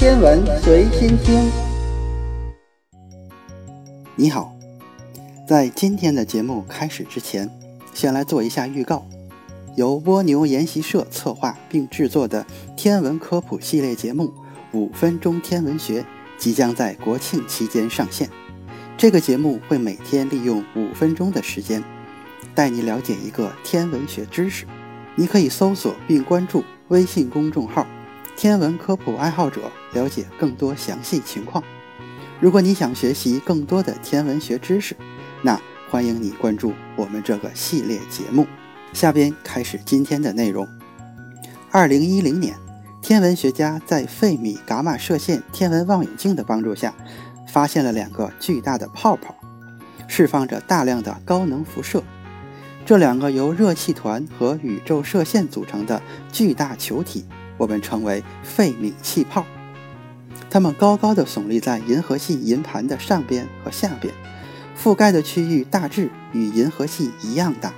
天文随心听。你好，在今天的节目开始之前，先来做一下预告。由蜗牛研习社策划并制作的天文科普系列节目《五分钟天文学》即将在国庆期间上线。这个节目会每天利用五分钟的时间，带你了解一个天文学知识。你可以搜索并关注微信公众号“天文科普爱好者”，了解更多详细情况。如果你想学习更多的天文学知识，那欢迎你关注我们这个系列节目。下边开始今天的内容。二零一零年，天文学家在费米伽马射线天文望远镜的帮助下，发现了两个巨大的泡泡，释放着大量的高能辐射。这两个由热气团和宇宙射线组成的巨大球体，我们称为费米气泡。它们高高的耸立在银河系银盘的上边和下边，覆盖的区域大致与银河系一样大。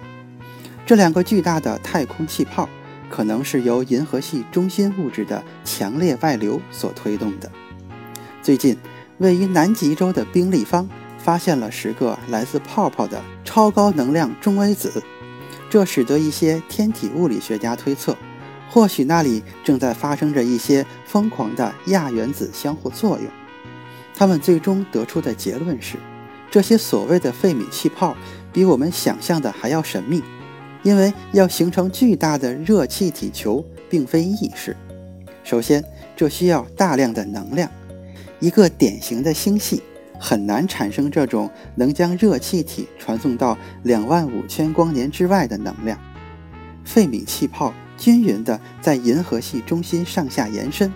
这两个巨大的太空气泡，可能是由银河系中心物质的强烈外流所推动的。最近，位于南极洲的冰立方发现了十个来自泡泡的超高能量中微子，这使得一些天体物理学家推测。或许那里正在发生着一些疯狂的亚原子相互作用。他们最终得出的结论是，这些所谓的费米气泡比我们想象的还要神秘，因为要形成巨大的热气体球并非易事。首先，这需要大量的能量。一个典型的星系很难产生这种能将热气体传送到两万五千光年之外的能量。费米气泡。均匀地在银河系中心上下延伸，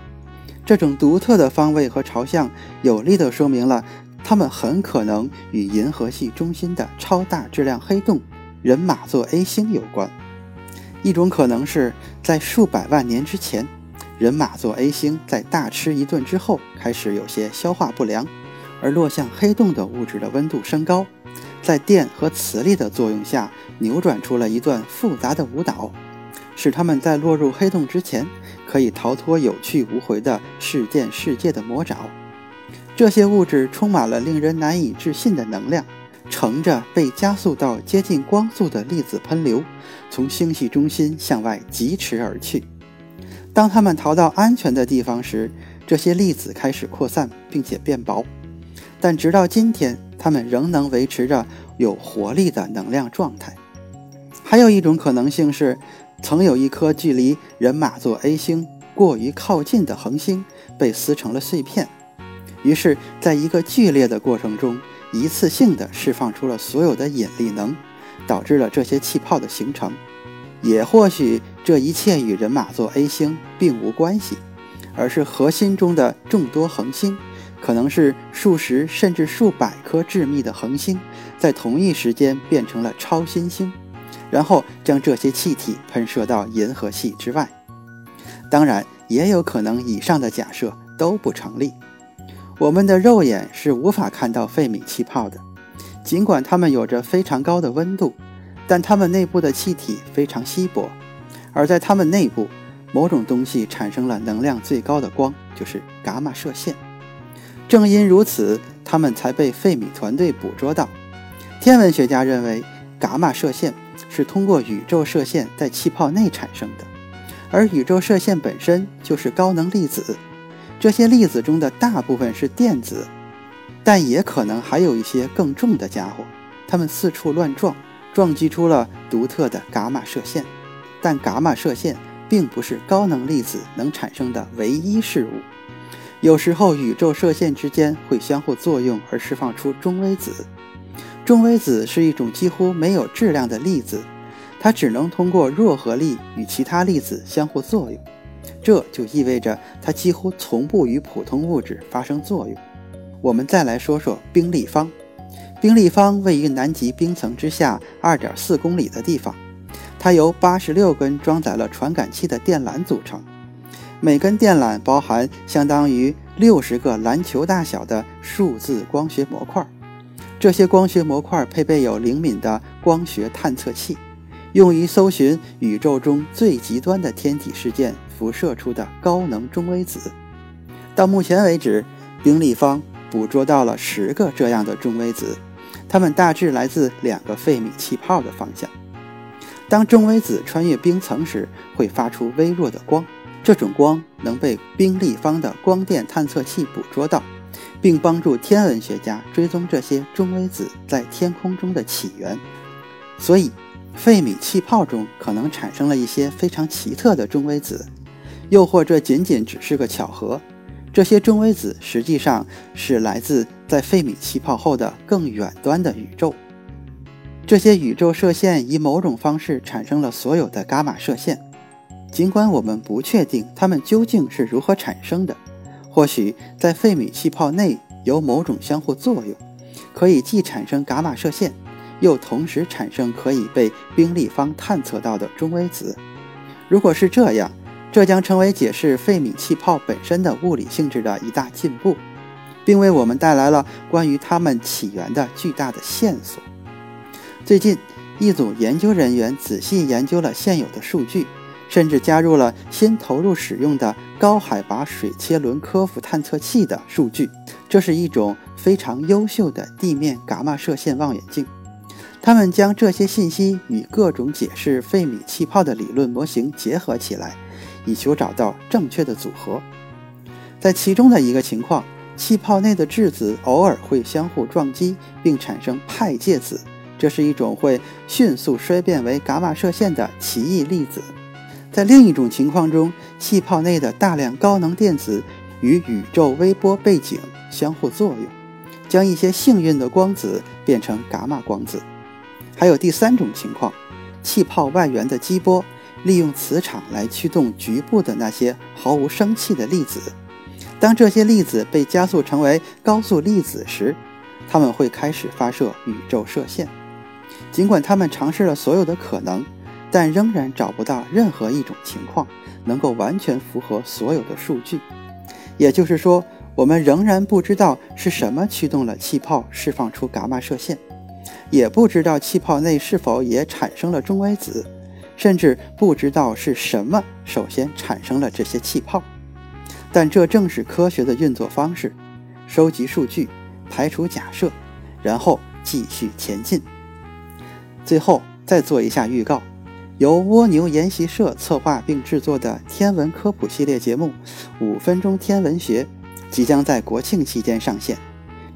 这种独特的方位和朝向，有力地说明了它们很可能与银河系中心的超大质量黑洞人马座 A 星有关。一种可能是在数百万年之前，人马座 A 星在大吃一顿之后开始有些消化不良，而落向黑洞的物质的温度升高，在电和磁力的作用下，扭转出了一段复杂的舞蹈。使他们在落入黑洞之前，可以逃脱有去无回的事件世界的魔爪。这些物质充满了令人难以置信的能量，乘着被加速到接近光速的粒子喷流，从星系中心向外疾驰而去。当它们逃到安全的地方时，这些粒子开始扩散并且变薄。但直到今天，它们仍能维持着有活力的能量状态。还有一种可能性是。曾有一颗距离人马座 A 星过于靠近的恒星被撕成了碎片，于是，在一个剧烈的过程中，一次性的释放出了所有的引力能，导致了这些气泡的形成。也或许这一切与人马座 A 星并无关系，而是核心中的众多恒星，可能是数十甚至数百颗致密的恒星，在同一时间变成了超新星。然后将这些气体喷射到银河系之外。当然，也有可能以上的假设都不成立。我们的肉眼是无法看到费米气泡的，尽管它们有着非常高的温度，但它们内部的气体非常稀薄。而在它们内部，某种东西产生了能量最高的光，就是伽马射线。正因如此，它们才被费米团队捕捉到。天文学家认为，伽马射线。是通过宇宙射线在气泡内产生的，而宇宙射线本身就是高能粒子，这些粒子中的大部分是电子，但也可能还有一些更重的家伙，它们四处乱撞，撞击出了独特的伽马射线。但伽马射线并不是高能粒子能产生的唯一事物，有时候宇宙射线之间会相互作用而释放出中微子。中微子是一种几乎没有质量的粒子，它只能通过弱合力与其他粒子相互作用，这就意味着它几乎从不与普通物质发生作用。我们再来说说冰立方。冰立方位于南极冰层之下2.4公里的地方，它由86根装载了传感器的电缆组成，每根电缆包含相当于60个篮球大小的数字光学模块。这些光学模块配备有灵敏的光学探测器，用于搜寻宇宙中最极端的天体事件辐射出的高能中微子。到目前为止，冰立方捕捉到了十个这样的中微子，它们大致来自两个费米气泡的方向。当中微子穿越冰层时，会发出微弱的光，这种光能被冰立方的光电探测器捕捉到，并帮助天文学家追踪这些中微子在天空中的起源。所以，费米气泡中可能产生了一些非常奇特的中微子，又或这仅仅只是个巧合。这些中微子实际上是来自在费米气泡后的更远端的宇宙。这些宇宙射线以某种方式产生了所有的伽马射线，尽管我们不确定它们究竟是如何产生的。或许在费米气泡内有某种相互作用，可以既产生伽马射线，又同时产生可以被冰立方探测到的中微子。如果是这样，这将成为解释费米气泡本身的物理性质的一大进步，并为我们带来了关于它们起源的巨大的线索。最近，一组研究人员仔细研究了现有的数据，甚至加入了新投入使用的高海拔水切轮科夫探测器的数据。这是一种非常优秀的地面伽马射线望远镜。他们将这些信息与各种解释费米气泡的理论模型结合起来，以求找到正确的组合。在其中的一个情况，气泡内的质子偶尔会相互撞击，并产生派介子。这是一种会迅速衰变为伽马射线的奇异粒子。在另一种情况中，气泡内的大量高能电子与宇宙微波背景相互作用，将一些幸运的光子变成伽马光子。还有第三种情况，气泡外缘的激波利用磁场来驱动局部的那些毫无生气的粒子。当这些粒子被加速成为高速粒子时，它们会开始发射宇宙射线。尽管他们尝试了所有的可能，但仍然找不到任何一种情况能够完全符合所有的数据。也就是说，我们仍然不知道是什么驱动了气泡释放出伽马射线，也不知道气泡内是否也产生了中微子，甚至不知道是什么首先产生了这些气泡。但这正是科学的运作方式：收集数据，排除假设，然后继续前进。最后再做一下预告，由蜗牛研习社策划并制作的天文科普系列节目《五分钟天文学》即将在国庆期间上线。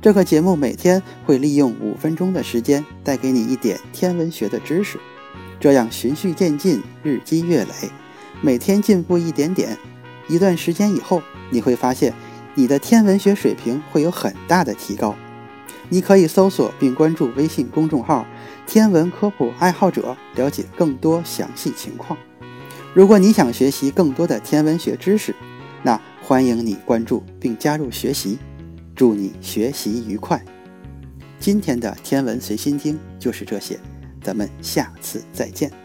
这个节目每天会利用五分钟的时间带给你一点天文学的知识，这样循序渐进，日积月累，每天进步一点点，一段时间以后，你会发现你的天文学水平会有很大的提高。你可以搜索并关注微信公众号。天文科普爱好者了解更多详细情况。如果你想学习更多的天文学知识，那欢迎你关注并加入学习。祝你学习愉快！今天的天文随心听就是这些，咱们下次再见。